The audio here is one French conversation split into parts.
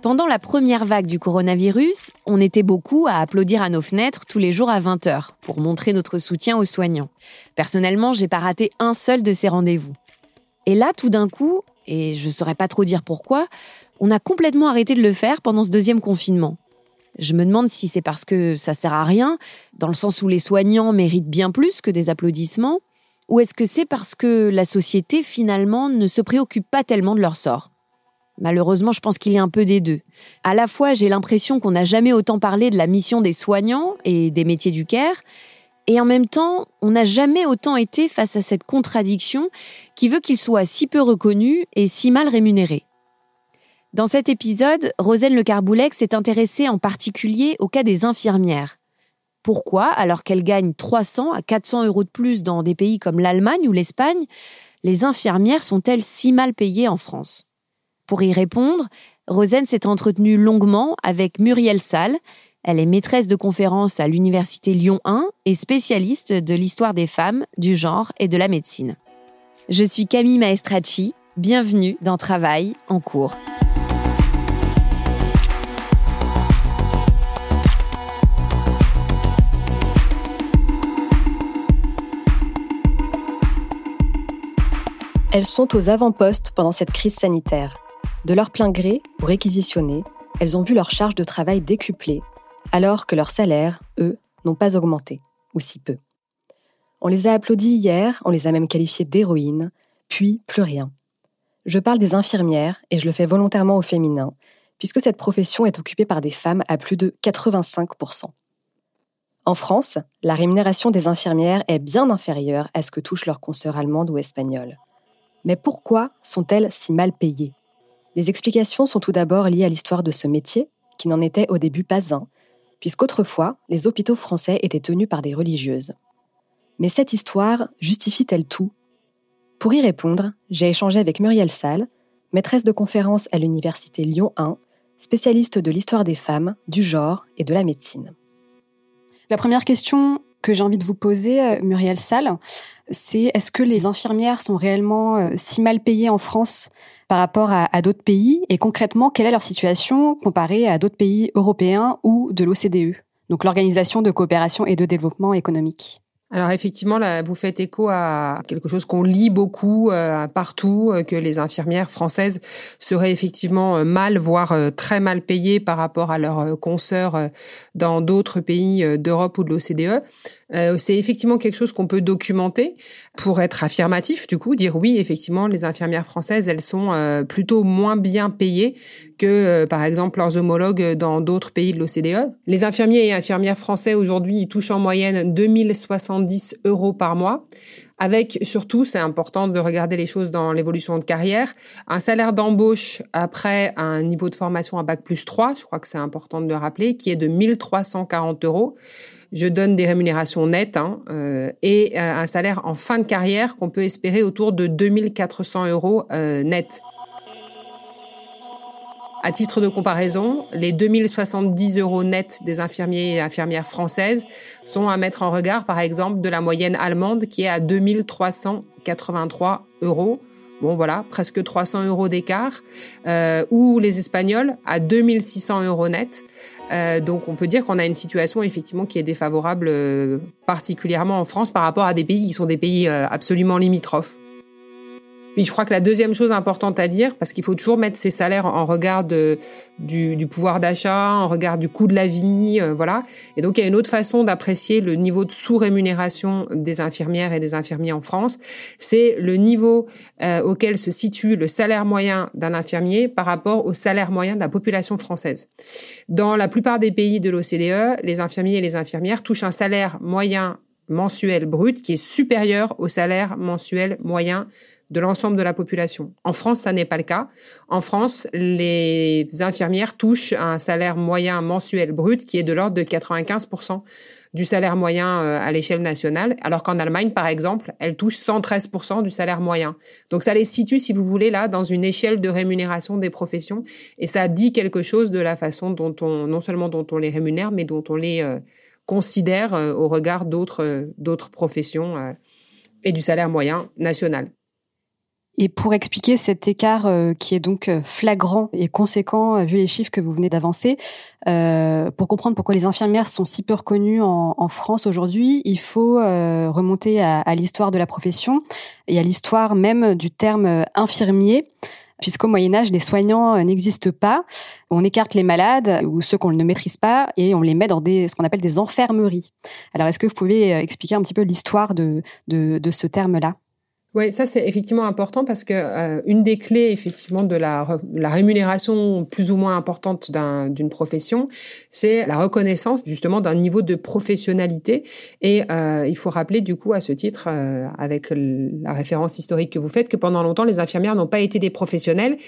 Pendant la première vague du coronavirus, on était beaucoup à applaudir à nos fenêtres tous les jours à 20h pour montrer notre soutien aux soignants. Personnellement, j'ai pas raté un seul de ces rendez-vous. Et là, tout d'un coup, et je saurais pas trop dire pourquoi, on a complètement arrêté de le faire pendant ce deuxième confinement. Je me demande si c'est parce que ça sert à rien, dans le sens où les soignants méritent bien plus que des applaudissements, ou est-ce que c'est parce que la société finalement ne se préoccupe pas tellement de leur sort? Malheureusement, je pense qu'il y a un peu des deux. À la fois, j'ai l'impression qu'on n'a jamais autant parlé de la mission des soignants et des métiers du care, et en même temps, on n'a jamais autant été face à cette contradiction qui veut qu'ils soient si peu reconnus et si mal rémunérés. Dans cet épisode, Roselle Le Carboulex s'est intéressée en particulier au cas des infirmières. Pourquoi, alors qu'elles gagnent 300 à 400 euros de plus dans des pays comme l'Allemagne ou l'Espagne, les infirmières sont-elles si mal payées en France? Pour y répondre, Rosen s'est entretenue longuement avec Muriel Salle. Elle est maîtresse de conférences à l'Université Lyon 1 et spécialiste de l'histoire des femmes, du genre et de la médecine. Je suis Camille Maestracci. Bienvenue dans Travail en cours. Elles sont aux avant-postes pendant cette crise sanitaire. De leur plein gré ou réquisitionnées, elles ont vu leur charge de travail décuplée, alors que leurs salaires, eux, n'ont pas augmenté, ou si peu. On les a applaudis hier, on les a même qualifiées d'héroïnes, puis plus rien. Je parle des infirmières, et je le fais volontairement au féminin, puisque cette profession est occupée par des femmes à plus de 85%. En France, la rémunération des infirmières est bien inférieure à ce que touchent leurs consoeurs allemandes ou espagnoles. Mais pourquoi sont-elles si mal payées? Les explications sont tout d'abord liées à l'histoire de ce métier, qui n'en était au début pas un, puisqu'autrefois, les hôpitaux français étaient tenus par des religieuses. Mais cette histoire justifie-t-elle tout? Pour y répondre, j'ai échangé avec Muriel Salle, maîtresse de conférence à l'Université Lyon 1, spécialiste de l'histoire des femmes, du genre et de la médecine. La première question que j'ai envie de vous poser, euh, Muriel Salle, c'est est-ce que les infirmières sont réellement euh, si mal payées en France par rapport à, d'autres pays et concrètement, quelle est leur situation comparée à d'autres pays européens ou de l'OCDE, donc l'Organisation de coopération et de développement économique? Alors effectivement, vous faites écho à quelque chose qu'on lit beaucoup euh, partout, euh, que les infirmières françaises seraient effectivement euh, mal, voire très mal payées par rapport à leurs consoeurs dans d'autres pays d'Europe ou de l'OCDE. C'est effectivement quelque chose qu'on peut documenter pour être affirmatif, du coup, dire oui, effectivement, les infirmières françaises, elles sont plutôt moins bien payées que, par exemple, leurs homologues dans d'autres pays de l'OCDE. Les infirmiers et infirmières français aujourd'hui, ils touchent en moyenne 2060 10 euros par mois, avec surtout, c'est important de regarder les choses dans l'évolution de carrière, un salaire d'embauche après un niveau de formation à bac plus 3, je crois que c'est important de le rappeler, qui est de 1340 euros. Je donne des rémunérations nettes hein, euh, et euh, un salaire en fin de carrière qu'on peut espérer autour de 2400 euros euh, net. À titre de comparaison, les 2070 euros nets des infirmiers et infirmières françaises sont à mettre en regard, par exemple, de la moyenne allemande qui est à 2383 euros. Bon, voilà, presque 300 euros d'écart. Ou les Espagnols à 2600 euros net. Euh, donc, on peut dire qu'on a une situation effectivement qui est défavorable, euh, particulièrement en France, par rapport à des pays qui sont des pays absolument limitrophes. Puis je crois que la deuxième chose importante à dire, parce qu'il faut toujours mettre ces salaires en regard de, du, du, pouvoir d'achat, en regard du coût de la vie, euh, voilà. Et donc il y a une autre façon d'apprécier le niveau de sous-rémunération des infirmières et des infirmiers en France, c'est le niveau euh, auquel se situe le salaire moyen d'un infirmier par rapport au salaire moyen de la population française. Dans la plupart des pays de l'OCDE, les infirmiers et les infirmières touchent un salaire moyen mensuel brut qui est supérieur au salaire mensuel moyen de l'ensemble de la population. En France, ça n'est pas le cas. En France, les infirmières touchent un salaire moyen mensuel brut qui est de l'ordre de 95% du salaire moyen euh, à l'échelle nationale, alors qu'en Allemagne, par exemple, elles touchent 113% du salaire moyen. Donc ça les situe, si vous voulez, là, dans une échelle de rémunération des professions, et ça dit quelque chose de la façon dont on, non seulement dont on les rémunère, mais dont on les euh, considère euh, au regard d'autres d'autres professions et du salaire moyen national. Et pour expliquer cet écart euh, qui est donc euh, flagrant et conséquent euh, vu les chiffres que vous venez d'avancer, pour comprendre pourquoi les infirmières sont si peu reconnues en, en France aujourd'hui, il faut remonter à, à l'histoire de la profession et à l'histoire même du terme infirmier puisqu'au Moyen Âge, les soignants n'existent pas. On écarte les malades ou ceux qu'on ne maîtrise pas et on les met dans des, ce qu'on appelle des enfermeries. Alors, est-ce que vous pouvez expliquer un petit peu l'histoire de, de, de ce terme-là? Oui, ça c'est effectivement important parce que euh, une des clés effectivement de la, la rémunération plus ou moins importante d'une profession, c'est la reconnaissance justement d'un niveau de professionnalité. Et euh, il faut rappeler du coup à ce titre, euh, avec la référence historique que vous faites, que pendant longtemps les infirmières n'ont pas été des professionnels.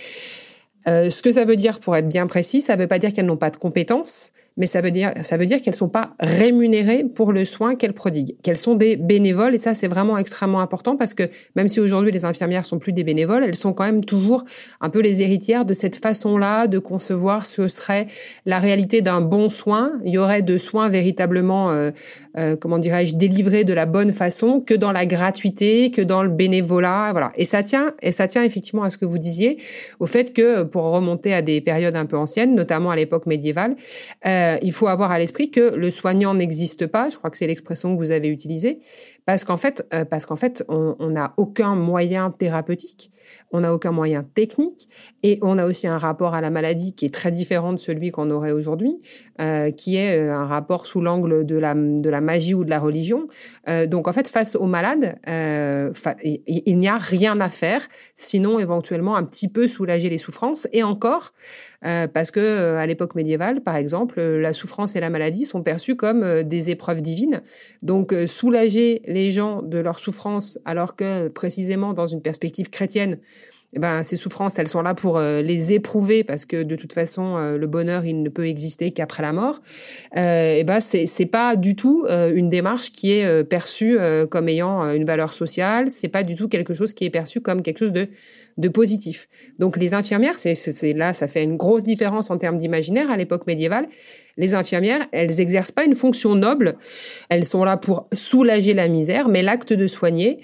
Euh, ce que ça veut dire, pour être bien précis, ça ne veut pas dire qu'elles n'ont pas de compétences, mais ça veut dire, ça veut dire qu'elles sont pas rémunérées pour le soin qu'elles prodiguent, qu'elles sont des bénévoles. Et ça, c'est vraiment extrêmement important parce que même si aujourd'hui les infirmières sont plus des bénévoles, elles sont quand même toujours un peu les héritières de cette façon-là de concevoir ce serait la réalité d'un bon soin. Il y aurait de soins véritablement, euh, euh, comment dirais-je, délivrés de la bonne façon que dans la gratuité, que dans le bénévolat, voilà. Et ça tient, et ça tient effectivement à ce que vous disiez, au fait que pour remonter à des périodes un peu anciennes, notamment à l'époque médiévale. Euh, il faut avoir à l'esprit que le soignant n'existe pas. Je crois que c'est l'expression que vous avez utilisée, parce qu'en fait, euh, parce qu'en fait, on n'a aucun moyen thérapeutique on n'a aucun moyen technique et on a aussi un rapport à la maladie qui est très différent de celui qu'on aurait aujourd'hui, euh, qui est euh, un rapport sous l'angle de la, de la magie ou de la religion. Donc en fait, face aux malades, il, n'y a rien à faire, sinon éventuellement un petit peu soulager les souffrances et encore. parce que à l'époque médiévale, par exemple, la souffrance et la maladie sont perçues comme des épreuves divines. Donc soulager les gens de leur souffrance, alors que précisément dans une perspective chrétienne, eh ben, ces souffrances, elles sont là pour euh, les éprouver parce que de toute façon, euh, le bonheur, il ne peut exister qu'après la mort. Euh, eh ben, c'est c'est pas du tout euh, une démarche qui est perçue comme ayant une valeur sociale. C'est pas du tout quelque chose qui est perçu comme quelque chose de de positif. Donc les infirmières, c'est là, ça fait une grosse différence en termes d'imaginaire à l'époque médiévale. Les infirmières, elles n'exercent pas une fonction noble. Elles sont là pour soulager la misère, mais l'acte de soigner,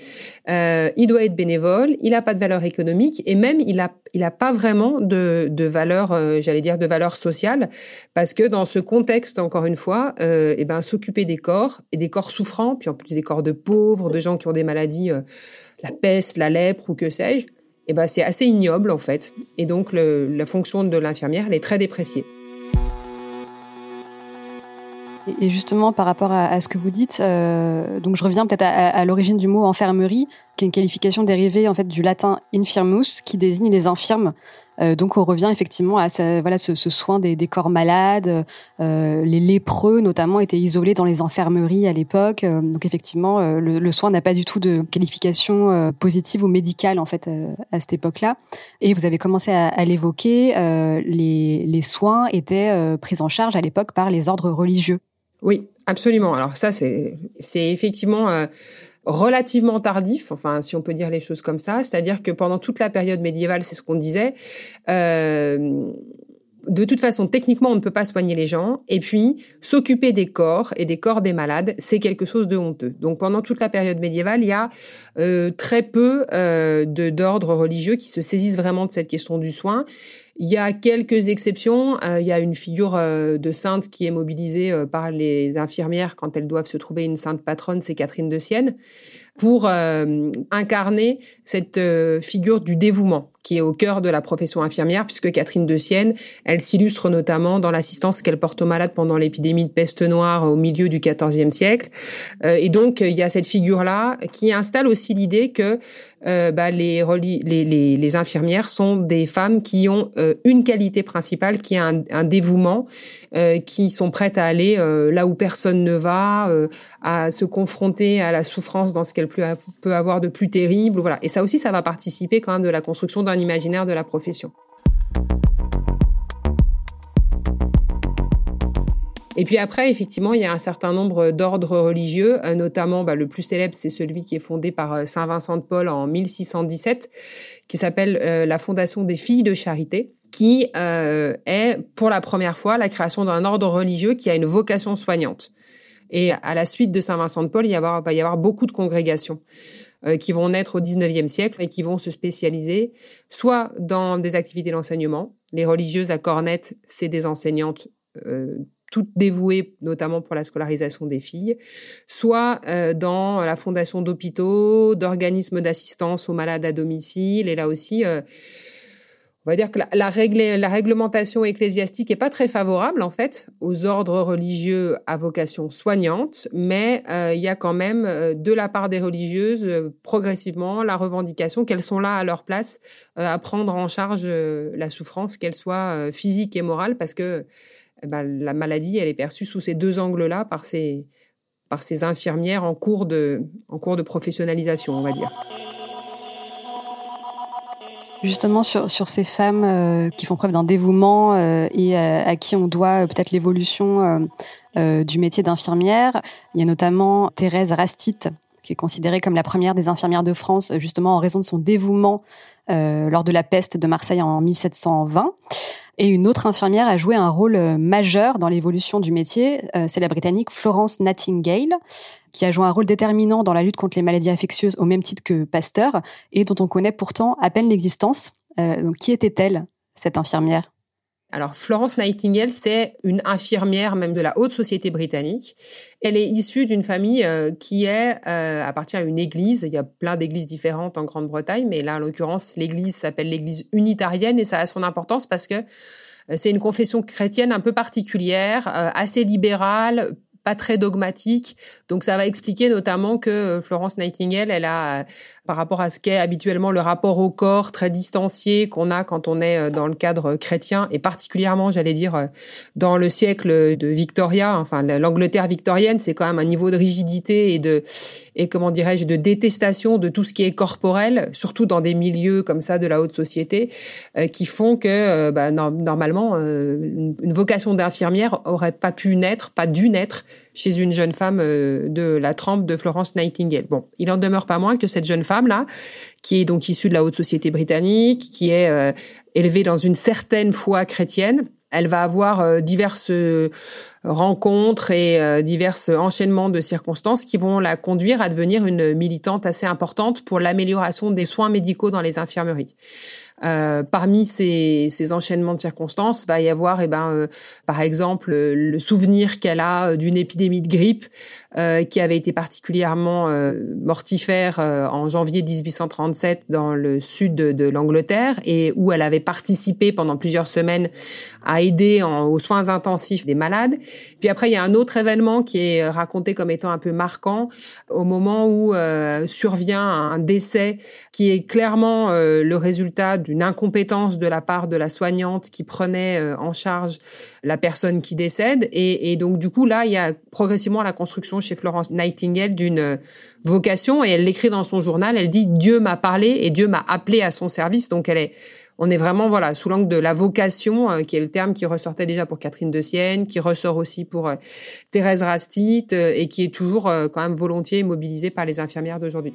euh, il doit être bénévole, il n'a pas de valeur économique et même il n'a il pas vraiment de, valeur, euh, j'allais dire, de valeur sociale, parce que dans ce contexte, encore une fois, euh, eh ben, s'occuper des corps et des corps souffrants, puis en plus des corps de pauvres, de gens qui ont des maladies, la peste, la lèpre ou que sais-je, eh ben, c'est assez ignoble en fait. Et donc la fonction de l'infirmière, elle est très dépréciée. Et justement, par rapport à, ce que vous dites, euh, donc je reviens peut-être à, l'origine du mot infirmerie, qui est une qualification dérivée en fait du latin infirmus, qui désigne les infirmes. Euh, donc on revient effectivement à ce, voilà ce, soin des, corps malades. Euh, les lépreux notamment étaient isolés dans les infirmeries à l'époque. donc effectivement, le, soin n'a pas du tout de qualification positive ou médicale en fait à cette époque-là. Et vous avez commencé à, à l'évoquer, les, les soins étaient pris en charge à l'époque par les ordres religieux. Oui, absolument. Alors ça, c'est effectivement euh, relativement tardif, enfin si on peut dire les choses comme ça, c'est-à-dire que pendant toute la période médiévale, c'est ce qu'on disait. Euh, de toute façon, techniquement, on ne peut pas soigner les gens. Et puis, s'occuper des corps et des corps des malades, c'est quelque chose de honteux. Donc, pendant toute la période médiévale, il y a euh, très peu euh, d'ordres religieux qui se saisissent vraiment de cette question du soin. Il y a quelques exceptions. Euh, il y a une figure euh, de sainte qui est mobilisée euh, par les infirmières quand elles doivent se trouver une sainte patronne, c'est Catherine de Sienne, pour incarner cette figure du dévouement qui est au cœur de la profession infirmière, puisque Catherine de Sienne, elle s'illustre notamment dans l'assistance qu'elle porte aux malades pendant l'épidémie de peste noire au milieu du XIVe siècle. et donc, il y a cette figure-là qui installe aussi l'idée que euh, bah, les, les, les, infirmières sont des femmes qui ont euh, une qualité principale, qui est un, un dévouement, euh, qui sont prêtes à aller là où personne ne va, à se confronter à la souffrance dans ce qu'elle peut avoir de plus terrible. Voilà. Et ça aussi, ça va participer quand même de la construction d'un imaginaire de la profession. Et puis après, effectivement, il y a un certain nombre d'ordres religieux, euh, notamment bah, le plus célèbre, c'est celui qui est fondé par euh, Saint Vincent de Paul en 1617, qui s'appelle euh, la Fondation des Filles de Charité qui est pour la première fois la création d'un ordre religieux qui a une vocation soignante. Et à la suite de Saint Vincent de Paul, il va y avoir beaucoup de congrégations qui vont naître au XIXe siècle et qui vont se spécialiser soit dans des activités d'enseignement. Les religieuses à Cornette, c'est des enseignantes toutes dévouées notamment pour la scolarisation des filles, soit euh, dans la fondation d'hôpitaux, d'organismes d'assistance aux malades à domicile. Et là aussi, euh, on va dire que la, réglementation ecclésiastique est pas très favorable en fait aux ordres religieux à vocation soignante, mais euh, il y a quand même de la part des religieuses progressivement la revendication qu'elles sont là à leur place à prendre en charge la souffrance, qu'elle soit physique et morale, parce que eh ben, la maladie, elle est perçue sous ces deux angles-là par ces, infirmières en cours, de, professionnalisation, on va dire. Justement, sur, sur ces femmes euh, qui font preuve d'un dévouement euh, et euh, à qui on doit peut-être l'évolution du métier d'infirmière, il y a notamment Thérèse Rastit, qui est considérée comme la première des infirmières de France, justement en raison de son dévouement lors de la peste de Marseille en 1720. Et une autre infirmière a joué un rôle euh, majeur dans l'évolution du métier. Euh, c'est la Britannique Florence Nightingale, qui a joué un rôle déterminant dans la lutte contre les maladies infectieuses au même titre que Pasteur, et dont on connaît pourtant à peine l'existence. Euh, donc, qui était-elle, cette infirmière? Alors, Florence Nightingale, c'est une infirmière même de la haute société britannique. Elle est issue d'une famille euh, qui est euh, appartient à une église. Il y a plein d'églises différentes en Grande-Bretagne, mais là, en l'occurrence, l'église s'appelle l'église unitarienne et ça a son importance parce que euh, c'est une confession chrétienne un peu particulière, assez libérale, pas très dogmatique. Donc ça va expliquer notamment que Florence Nightingale, elle a, par rapport à ce qu'est habituellement le rapport au corps très distancié qu'on a quand on est euh, dans le cadre chrétien, et particulièrement, j'allais dire, dans le siècle de Victoria, enfin l'Angleterre victorienne, c'est quand même un niveau de rigidité et de et comment dirais-je de détestation de tout ce qui est corporel, surtout dans des milieux comme ça de la haute société, qui font que bah, normalement une vocation d'infirmière aurait pas pu naître, pas dû naître chez une jeune femme de la trempe de Florence Nightingale. Bon, il en demeure pas moins que cette jeune femme-là, qui est donc issue de la haute société britannique, qui est élevée dans une certaine foi chrétienne, elle va avoir diverses rencontres et euh, divers enchaînements de circonstances qui vont la conduire à devenir une militante assez importante pour l'amélioration des soins médicaux dans les infirmeries. Euh, parmi ces, ces, enchaînements de circonstances, va y avoir, eh ben, euh, par exemple, le souvenir qu'elle a euh, d'une épidémie de grippe euh, qui avait été particulièrement mortifère en janvier 1837 dans le sud de, de l'Angleterre et où elle avait participé pendant plusieurs semaines à aider en, aux soins intensifs des malades. Puis après, il y a un autre événement qui est raconté comme étant un peu marquant au moment où survient un décès qui est clairement le résultat d'une incompétence de la part de la soignante qui prenait euh, en charge la personne qui décède. Et, donc, du coup, là, il y a progressivement la construction chez Florence Nightingale d'une euh, vocation. Et elle l'écrit dans son journal. Elle dit Dieu m'a parlé et Dieu m'a appelé à son service. Donc, elle est on est vraiment voilà sous l'angle de la vocation, euh, qui est le terme qui ressortait déjà pour Catherine de Sienne, qui ressort aussi pour Thérèse Rastit et qui est toujours quand même volontiers mobilisée par les infirmières d'aujourd'hui.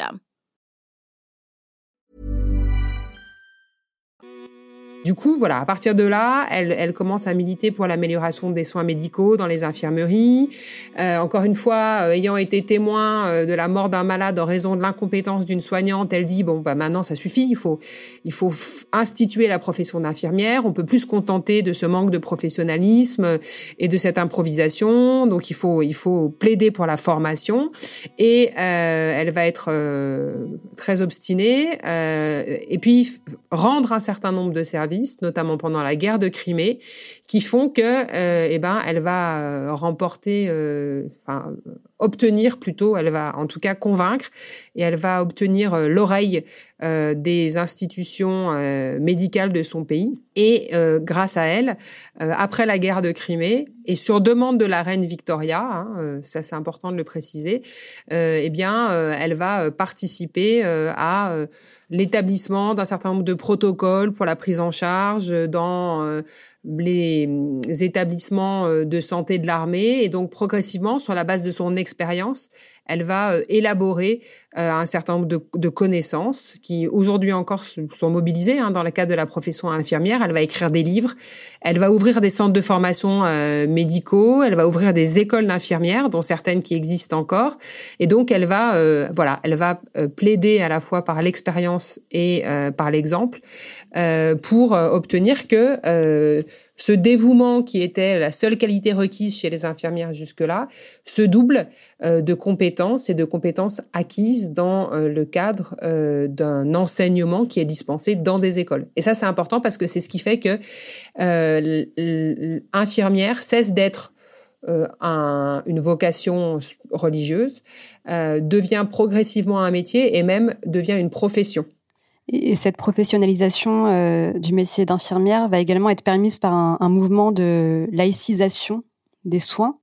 system. Du coup, voilà, à partir de là, elle, elle commence à militer pour l'amélioration des soins médicaux dans les infirmeries. Euh, encore une fois, euh, ayant été témoin euh, de la mort d'un malade en raison de l'incompétence d'une soignante, elle dit bon, bah maintenant ça suffit, il faut, il faut instituer la profession d'infirmière. On peut plus se contenter de ce manque de professionnalisme et de cette improvisation. Donc il faut, il faut plaider pour la formation. Et elle va être très obstinée. et puis rendre un certain nombre de services notamment pendant la guerre de Crimée, qui font que, euh, eh ben, elle va euh, remporter, euh, enfin, obtenir plutôt, elle va en tout cas convaincre et elle va obtenir l'oreille des institutions médicales de son pays. Et grâce à elle, après la guerre de Crimée et sur demande de la reine Victoria, hein, ça c'est important de le préciser, eh bien, elle va participer à l'établissement d'un certain nombre de protocoles pour la prise en charge dans euh, les établissements euh, de santé de l'armée et donc progressivement sur la base de son expérience elle va euh, élaborer euh, un certain nombre de, connaissances qui aujourd'hui encore sont mobilisées hein, dans le cadre de la profession infirmière. Elle va écrire des livres, elle va ouvrir des centres de formation euh, médicaux, elle va ouvrir des écoles d'infirmières, dont certaines qui existent encore. Et donc elle va, voilà, elle va plaider à la fois par l'expérience et par l'exemple pour obtenir que ce dévouement qui était la seule qualité requise chez les infirmières jusque-là se double euh, de compétences et de compétences acquises dans euh, le cadre euh, d'un enseignement qui est dispensé dans des écoles. Et ça, c'est important parce que c'est ce qui fait que l'infirmière cesse d'être une vocation religieuse, devient progressivement un métier et même devient une profession. Et cette professionnalisation euh, du métier d'infirmière va également être permise par un, mouvement de laïcisation des soins.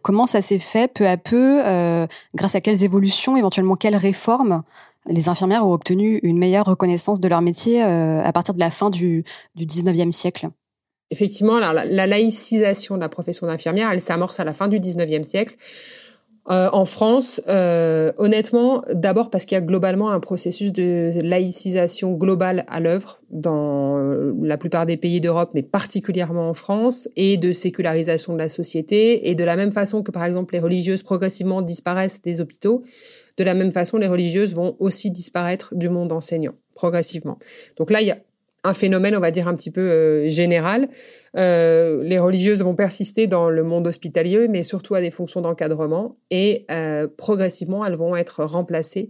Comment ça s'est fait peu à peu euh, Grâce à quelles évolutions, éventuellement quelles réformes les infirmières ont obtenu une meilleure reconnaissance de leur métier euh, à partir de la fin du, du 19e siècle? Effectivement, la, la laïcisation de la profession d'infirmière, elle s'amorce à la fin du 19e siècle euh, en France, euh, honnêtement, d'abord parce qu'il y a globalement un processus de laïcisation globale à l'œuvre dans euh, la plupart des pays d'Europe, mais particulièrement en France, et de sécularisation de la société. Et de la même façon que, par exemple, les religieuses progressivement disparaissent des hôpitaux, de la même façon, les religieuses vont aussi disparaître du monde enseignant, progressivement. Donc là, il y a un phénomène, on va dire, un petit peu général. les religieuses vont persister dans le monde hospitalier, mais surtout à des fonctions d'encadrement, et progressivement, elles vont être remplacées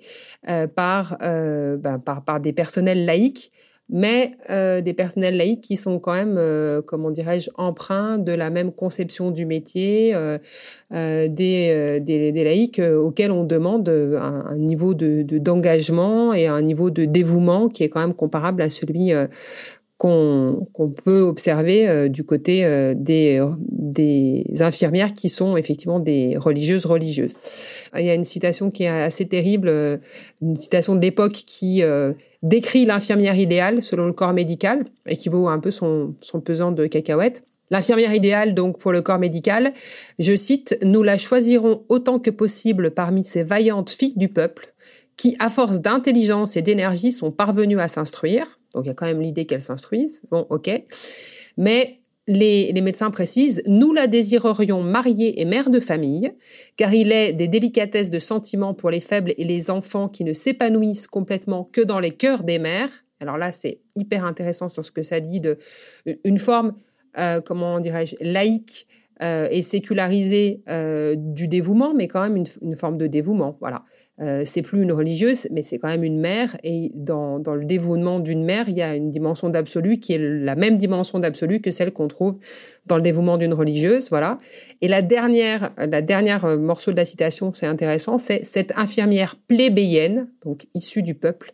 par, ben, par, par, des personnels laïcs mais euh, des personnels laïcs qui sont quand même, euh, comment dirais-je, emprunts de la même conception du métier, euh, des, laïcs auxquels on demande un, niveau de, d'engagement et un niveau de dévouement qui est quand même comparable à celui qu'on, peut observer du côté des, des infirmières qui sont effectivement des religieuses religieuses. Il y a une citation qui est assez terrible, une citation de l'époque qui décrit l'infirmière idéale selon le corps médical, et qui vaut un peu son, son pesant de cacahuètes. L'infirmière idéale, donc, pour le corps médical, je cite, Nous la choisirons autant que possible parmi ces vaillantes filles du peuple, qui, à force d'intelligence et d'énergie, sont parvenues à s'instruire. Donc, il y a quand même l'idée qu'elles s'instruisent. Bon, ok. Mais les, médecins précisent, nous la désirerions mariée et mère de famille, car il est des délicatesses de sentiments pour les faibles et les enfants qui ne s'épanouissent complètement que dans les cœurs des mères. Alors là, c'est hyper intéressant sur ce que ça dit de une forme, euh, comment dirais-je, laïque euh, et sécularisée euh, du dévouement, mais quand même une forme de dévouement. Voilà. Euh, c'est plus une religieuse, mais c'est quand même une mère. Et dans, dans le dévouement d'une mère, il y a une dimension d'absolu qui est la même dimension d'absolu que celle qu'on trouve dans le dévouement d'une religieuse. Voilà. Et la dernière, la dernière euh, morceau de la citation, c'est intéressant, c'est cette infirmière plébéienne, donc issue du peuple,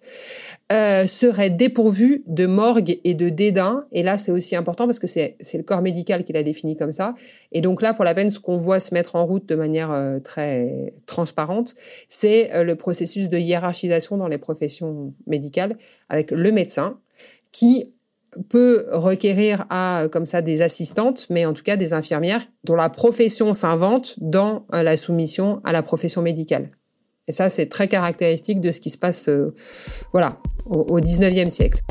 euh, serait dépourvue de morgue et de dédain. Et là, c'est aussi important parce que c'est le corps médical qui l'a défini comme ça. Et donc là, pour la peine, ce qu'on voit se mettre en route de manière euh, très transparente, c'est le processus de hiérarchisation dans les professions médicales avec le médecin qui peut requérir à euh, comme ça des assistantes, mais en tout cas des infirmières dont la profession s'invente dans euh, la soumission à la profession médicale. Et ça, c'est très caractéristique de ce qui se passe, euh, voilà, au, 19e siècle.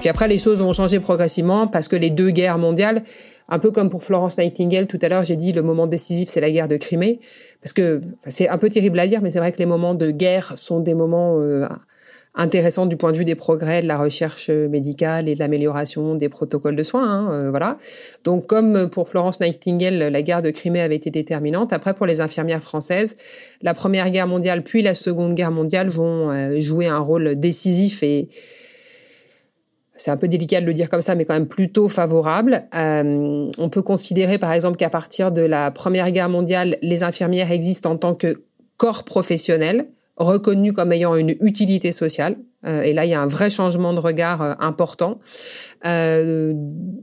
Puis après, les choses ont changé progressivement parce que les deux guerres mondiales, un peu comme pour Florence Nightingale tout à l'heure, j'ai dit le moment décisif, c'est la guerre de Crimée, parce que c'est un peu terrible à dire, mais c'est vrai que les moments de guerre sont des moments intéressant du point de vue des progrès de la recherche médicale et de l'amélioration des protocoles de soins. Hein, euh, voilà. Donc, comme pour Florence Nightingale, la guerre de Crimée avait été déterminante. Après, pour les infirmières françaises, la Première Guerre mondiale puis la Seconde Guerre mondiale vont euh, jouer un rôle décisif et c'est un peu délicat de le dire comme ça, mais quand même plutôt favorable. Euh, on peut considérer, par exemple, qu'à partir de la Première Guerre mondiale, les infirmières existent en tant que corps professionnel reconnu comme ayant une utilité sociale. Euh, et là, il y a un vrai changement de regard euh, important, euh,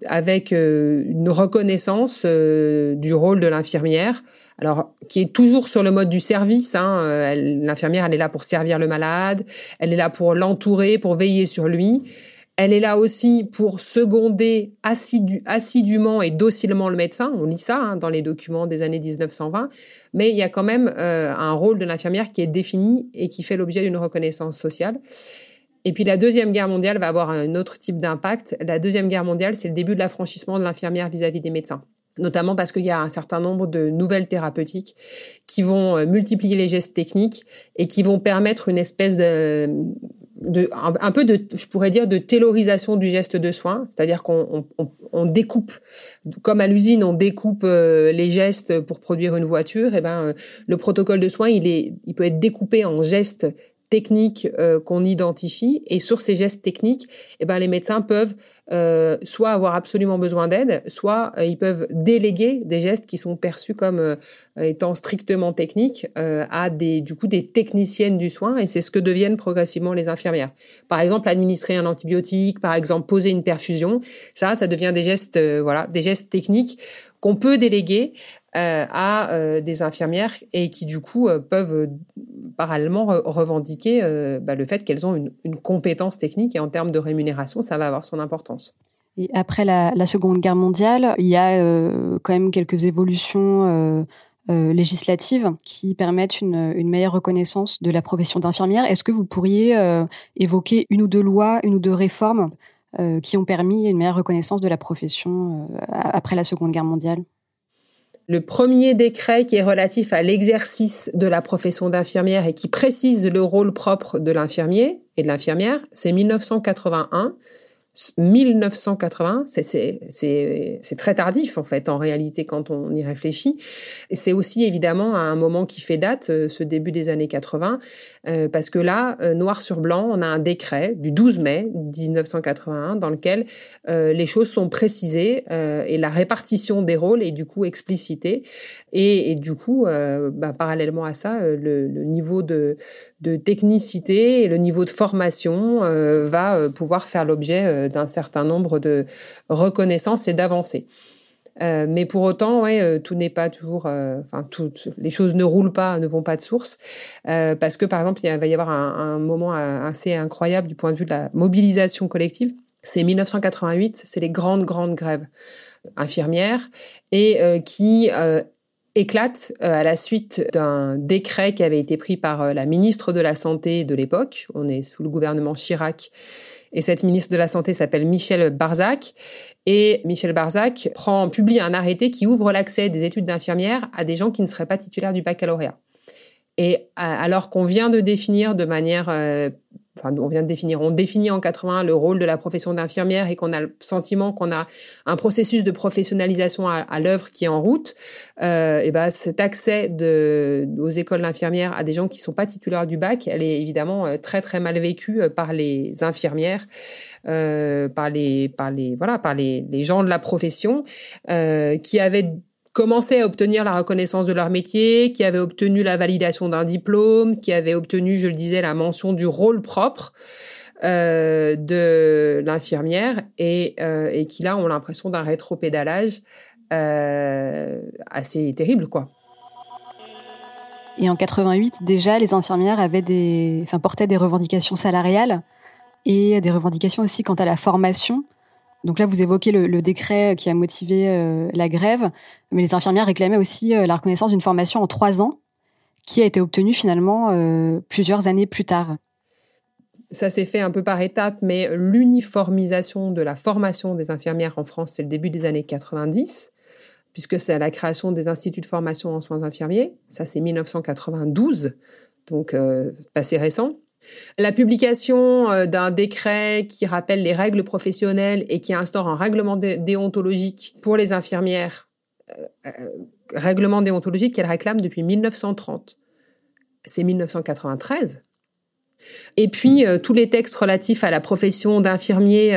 avec une reconnaissance du rôle de l'infirmière, alors qui est toujours sur le mode du service. Hein, l'infirmière, elle est là pour servir le malade, elle est là pour l'entourer, pour veiller sur lui. Elle est là aussi pour seconder assidûment et docilement le médecin. On lit ça hein, dans les documents des années 1920. Mais il y a quand même euh, un rôle de l'infirmière qui est défini et qui fait l'objet d'une reconnaissance sociale. Et puis la Deuxième Guerre mondiale va avoir un autre type d'impact. La Deuxième Guerre mondiale, c'est le début de l'affranchissement de l'infirmière vis-à-vis des médecins notamment parce qu'il y a un certain nombre de nouvelles thérapeutiques qui vont euh, multiplier les gestes techniques et qui vont permettre une espèce de, un, peu de, je pourrais dire, de taylorisation du geste de soin, c'est-à-dire qu'on découpe, comme à l'usine, on découpe euh, les gestes pour produire une voiture. Et eh ben, euh, le protocole de soins, il est, il peut être découpé en gestes techniques euh, qu'on identifie. Et sur ces gestes techniques, eh ben, les médecins peuvent euh, soit avoir absolument besoin d'aide, soit euh, ils peuvent déléguer des gestes qui sont perçus comme étant strictement techniques à des du coup des techniciennes du soin. Et c'est ce que deviennent progressivement les infirmières. Par exemple, administrer un antibiotique, par exemple poser une perfusion, ça ça devient des gestes voilà, des gestes techniques qu'on peut déléguer à des infirmières et qui du coup peuvent parallèlement revendiquer euh, bah, le fait qu'elles ont une, compétence technique et en termes de rémunération, ça va avoir son importance. Et après la, Seconde Guerre mondiale, il y a euh, quand même quelques évolutions euh, législatives qui permettent une, meilleure reconnaissance de la profession d'infirmière. Est-ce que vous pourriez évoquer une ou deux lois, une ou deux réformes qui ont permis une meilleure reconnaissance de la profession après la Seconde Guerre mondiale? Le premier décret qui est relatif à l'exercice de la profession d'infirmière et qui précise le rôle propre de l'infirmier et de l'infirmière, c'est 1981 1980, c'est très tardif en fait en réalité quand on y réfléchit. C'est aussi évidemment un moment qui fait date, euh, ce début des années 80, euh, parce que là, euh, noir sur blanc, on a un décret du 12 mai 1981 dans lequel les choses sont précisées et la répartition des rôles est du coup explicitée. Et, du coup, bah, parallèlement à ça, le, niveau de, de, technicité et le niveau de formation va pouvoir faire l'objet d'un certain nombre de reconnaissances et d'avancées. Euh, mais pour autant, ouais, euh, tout n'est pas toujours, enfin, toutes les choses ne roulent pas, ne vont pas de source, parce que par exemple, il va y avoir un, moment assez incroyable du point de vue de la mobilisation collective. C'est 1988, c'est les grandes grandes grèves infirmières et qui éclatent à la suite d'un décret qui avait été pris par la ministre de la Santé de l'époque. On est sous le gouvernement Chirac et cette ministre de la Santé s'appelle Michel Barzac. Et Michel Barzac prend, publie un arrêté qui ouvre l'accès des études d'infirmière à des gens qui ne seraient pas titulaires du baccalauréat. Et alors qu'on vient de définir de manière euh, on vient de définir, on définit en 80 le rôle de la profession d'infirmière et qu'on a le sentiment qu'on a un processus de professionnalisation à, l'œuvre qui est en route, euh, et ben cet accès de, aux écoles d'infirmières à des gens qui sont pas titulaires du bac, elle est évidemment euh, très très mal vécue euh, par les infirmières. Euh, par les par les voilà par les, les gens de la profession euh, qui avaient commençaient à obtenir la reconnaissance de leur métier, qui avaient obtenu la validation d'un diplôme, qui avaient obtenu, je le disais, la mention du rôle propre euh, de l'infirmière et, euh, et, qui là ont l'impression d'un rétropédalage euh, assez terrible, quoi. Et en 88, déjà, les infirmières avaient des, enfin, portaient des revendications salariales et des revendications aussi quant à la formation. Donc là, vous évoquez le, décret qui a motivé euh, la grève, mais les infirmières réclamaient aussi euh, la reconnaissance d'une formation en trois ans, qui a été obtenue finalement euh, plusieurs années plus tard. Ça s'est fait un peu par étapes, mais l'uniformisation de la formation des infirmières en France, c'est le début des années 90, puisque c'est la création des instituts de formation en soins infirmiers. Ça, c'est 1992, donc assez récent. La publication euh, d'un décret qui rappelle les règles professionnelles et qui instaure un règlement déontologique pour les infirmières, euh, euh, règlement déontologique qu'elle réclame depuis 1930. C'est 1993. Et puis, tous les textes relatifs à la profession d'infirmier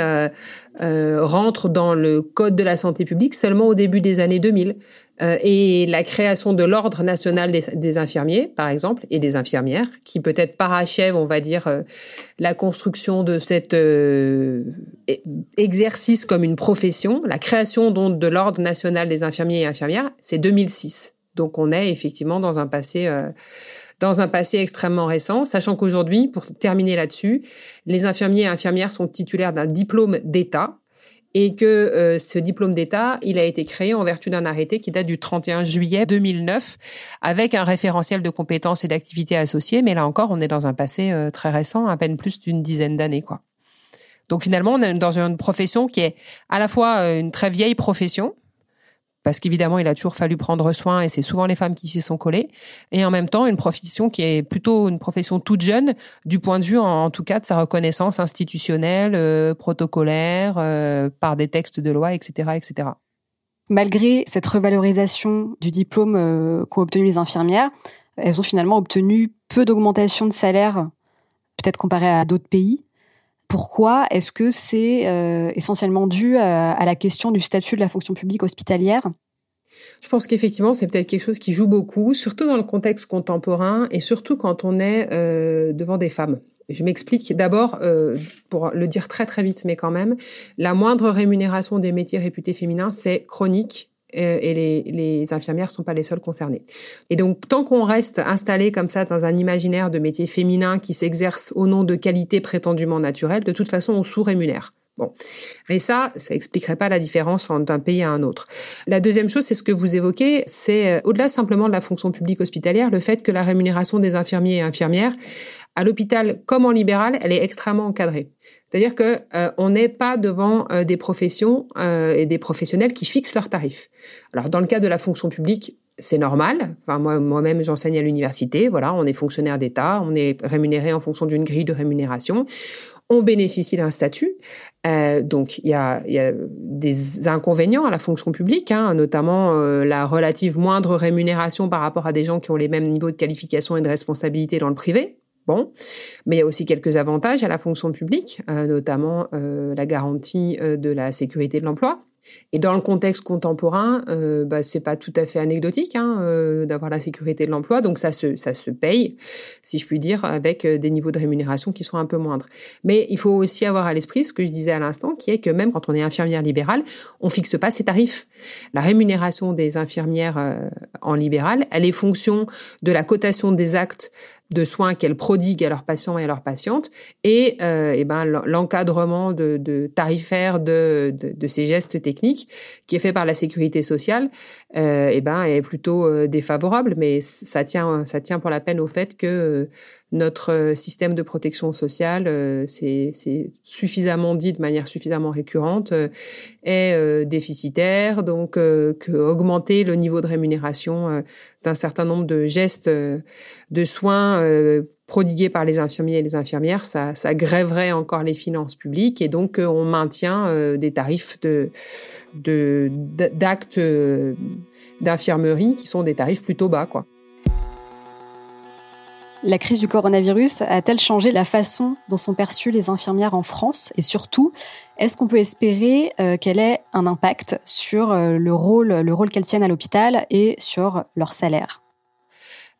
rentrent dans le Code de la santé publique seulement au début des années 2000. Euh, et la création de l'ordre national des, infirmiers, par exemple, et des infirmières, qui peut-être parachève, on va dire, euh, la construction de cet euh, e-, exercice comme une profession. La création donc de l'ordre national des infirmiers et infirmières, c'est 2006. Donc on est effectivement dans un passé dans un passé extrêmement récent, sachant qu'aujourd'hui, pour terminer là-dessus, les infirmiers et infirmières sont titulaires d'un diplôme d'État, et que euh, ce diplôme d'État, il a été créé en vertu d'un arrêté qui date du 31 juillet 2009, avec un référentiel de compétences et d'activités associées. Mais là encore, on est dans un passé euh, très récent, à peine plus d'une dizaine d'années, quoi. Donc finalement, on est dans une profession qui est à la fois euh, une très vieille profession, parce qu'évidemment, il a toujours fallu prendre soin et c'est souvent les femmes qui s'y sont collées. Et en même temps, une profession qui est plutôt une profession toute jeune, du point de vue, en, tout cas, de sa reconnaissance institutionnelle, euh, protocolaire, euh, par des textes de loi, etc., etc. Malgré cette revalorisation du diplôme euh, qu'ont obtenu les infirmières, elles ont finalement obtenu peu d'augmentation de salaire, peut-être comparé à d'autres pays. Pourquoi est-ce que c'est euh, essentiellement dû à, la question du statut de la fonction publique hospitalière? Je pense qu'effectivement, c'est peut-être quelque chose qui joue beaucoup, surtout dans le contexte contemporain et surtout quand on est euh, devant des femmes. Je m'explique d'abord, euh, pour le dire très très vite, mais quand même, la moindre rémunération des métiers réputés féminins, c'est chronique euh, et les, infirmières sont pas les seules concernées. Et donc, tant qu'on reste installé comme ça dans un imaginaire de métier féminin qui s'exerce au nom de qualités prétendument naturelles, de toute façon, on sous-rémunère. Bon, mais ça, ça expliquerait pas la différence d'un pays à un autre. La deuxième chose, c'est ce que vous évoquez, c'est euh, au-delà simplement de la fonction publique hospitalière, le fait que la rémunération des infirmiers et infirmières à l'hôpital comme en libéral, elle est extrêmement encadrée. C'est-à-dire que euh, on n'est pas devant euh, des professions euh, et des professionnels qui fixent leurs tarifs. Alors dans le cas de la fonction publique, c'est normal. Enfin moi moi-même j'enseigne à l'université, voilà, on est fonctionnaire d'État, on est rémunéré en fonction d'une grille de rémunération. On bénéficie d'un statut, donc il y a, y a, des inconvénients à la fonction publique, hein, notamment la relative moindre rémunération par rapport à des gens qui ont les mêmes niveaux de qualification et de responsabilité dans le privé. Bon, mais il y a aussi quelques avantages à la fonction publique, euh, notamment euh, la garantie euh, de la sécurité de l'emploi. Et dans le contexte contemporain, bah, c'est pas tout à fait anecdotique hein, d'avoir la sécurité de l'emploi, donc ça se, ça se paye, si je puis dire, avec des niveaux de rémunération qui sont un peu moindres. Mais il faut aussi avoir à l'esprit ce que je disais à l'instant, qui est que même quand on est infirmière libérale, on fixe pas ses tarifs. La rémunération des infirmières en libéral, elle est fonction de la cotation des actes de soins qu'elles prodiguent à leurs patients et à leurs patientes, et, euh, et ben, l'encadrement de, de, tarifaire de, de, de, ces gestes techniques qui est fait par la sécurité sociale, euh, et ben, est plutôt euh, défavorable, mais ça tient, ça tient pour la peine au fait que notre euh, système de protection sociale, euh, c'est suffisamment dit de manière suffisamment récurrente, euh, est déficitaire. Donc, que augmenter le niveau de rémunération d'un certain nombre de gestes de soins prodigués par les infirmiers et les infirmières, ça, grèverait encore les finances publiques et donc on maintient des tarifs de d'actes d'infirmerie qui sont des tarifs plutôt bas. La crise du coronavirus a-t-elle changé la façon dont sont perçues les infirmières en France? Et surtout, est-ce qu'on peut espérer euh, qu'elle ait un impact sur euh, le rôle, le rôle qu'elles tiennent à l'hôpital et sur leur salaire?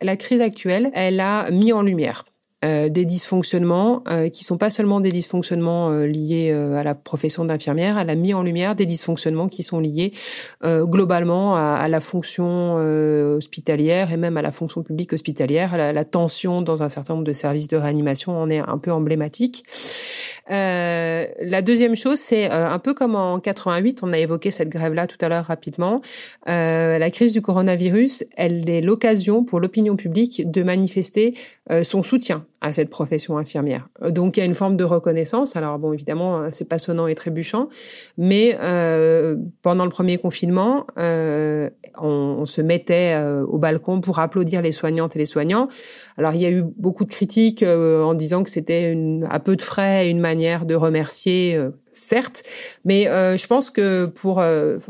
La crise actuelle, elle a mis en lumière euh, des dysfonctionnements euh, qui sont pas seulement des dysfonctionnements euh, liés à la profession d'infirmière, elle a mis en lumière des dysfonctionnements qui sont liés globalement à, la fonction hospitalière et même à la fonction publique hospitalière. La, la, tension dans un certain nombre de services de réanimation en est un peu emblématique. la deuxième chose, c'est un peu comme en 88, on a évoqué cette grève-là tout à l'heure rapidement. la crise du coronavirus, elle est l'occasion pour l'opinion publique de manifester son soutien à cette profession infirmière. Donc il y a une forme de reconnaissance. Alors bon, évidemment, c'est pas sonnant et trébuchant, mais euh, pendant le premier confinement, euh, on, se mettait euh, au balcon pour applaudir les soignantes et les soignants. Alors il y a eu beaucoup de critiques euh, en disant que c'était à peu de frais une manière de remercier euh, certes, mais euh, je pense que pour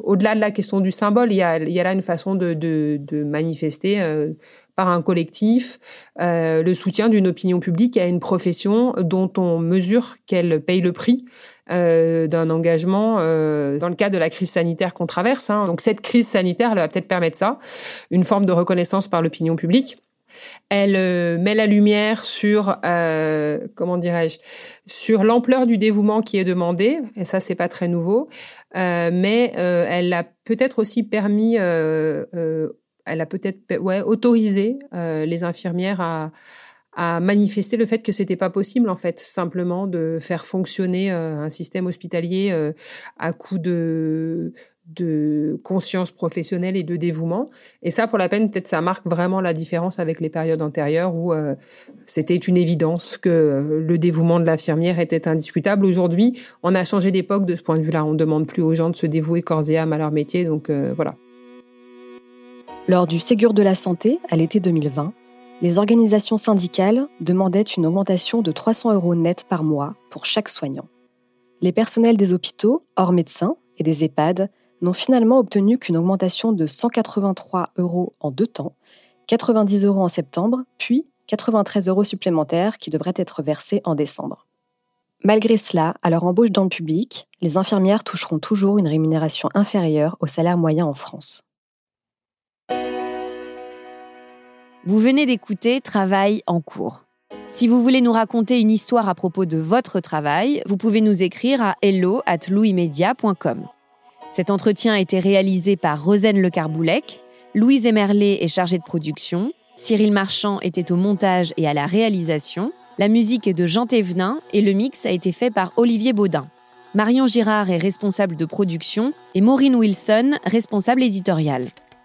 au-delà de la question du symbole, il y a, là une façon de manifester par un collectif, euh, le soutien d'une opinion publique à une profession dont on mesure qu'elle paye le prix euh, d'un engagement euh, dans le cadre de la crise sanitaire qu'on traverse. Hein. Donc cette crise sanitaire, elle va peut-être permettre ça, une forme de reconnaissance par l'opinion publique. Elle euh, met la lumière sur, euh, comment dirais-je, sur l'ampleur du dévouement qui est demandé. Et ça, c'est pas très nouveau, euh, mais elle a peut-être aussi permis elle a peut-être ouais, autorisé euh, les infirmières à, à manifester le fait que c'était pas possible en fait simplement de faire fonctionner euh, un système hospitalier euh, à coup de de conscience professionnelle et de dévouement. Et ça, pour la peine, peut-être ça marque vraiment la différence avec les périodes antérieures où c'était une évidence que le dévouement de l'infirmière était indiscutable. Aujourd'hui, on a changé d'époque de ce point de vue-là. On demande plus aux gens de se dévouer corps et âme à leur métier. Donc voilà. Lors du Ségur de la santé, à l'été 2020, les organisations syndicales demandaient une augmentation de 300 euros net par mois pour chaque soignant. Les personnels des hôpitaux, hors médecins, et des EHPAD n'ont finalement obtenu qu'une augmentation de 183 euros en deux temps, 90 euros en septembre, puis 93 euros supplémentaires qui devraient être versés en décembre. Malgré cela, à leur embauche dans le public, les infirmières toucheront toujours une rémunération inférieure au salaire moyen en France. Vous venez d'écouter Travail en cours. Si vous voulez nous raconter une histoire à propos de votre travail, vous pouvez nous écrire à hello@louismedia.com. Cet entretien a été réalisé par Rosane Le Carboulec, Louise Emerlet est chargée de production, Cyril Marchand était au montage et à la réalisation, la musique est de Jean Thévenin et le mix a été fait par Olivier Baudin. Marion Girard est responsable de production et Maureen Wilson, responsable éditoriale.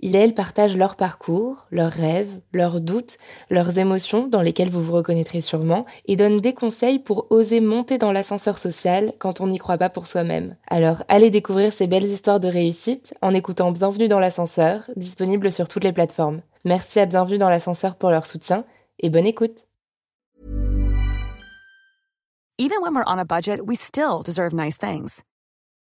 il et elle partagent leur parcours, leurs rêves, leurs doutes, leurs émotions dans lesquelles vous vous reconnaîtrez sûrement, et donnent des conseils pour oser monter dans l'ascenseur social quand on n'y croit pas pour soi-même. Alors allez découvrir ces belles histoires de réussite en écoutant Bienvenue dans l'ascenseur, disponible sur toutes les plateformes. Merci à Bienvenue dans l'ascenseur pour leur soutien et bonne écoute. Even when we're on a budget, we still deserve nice things.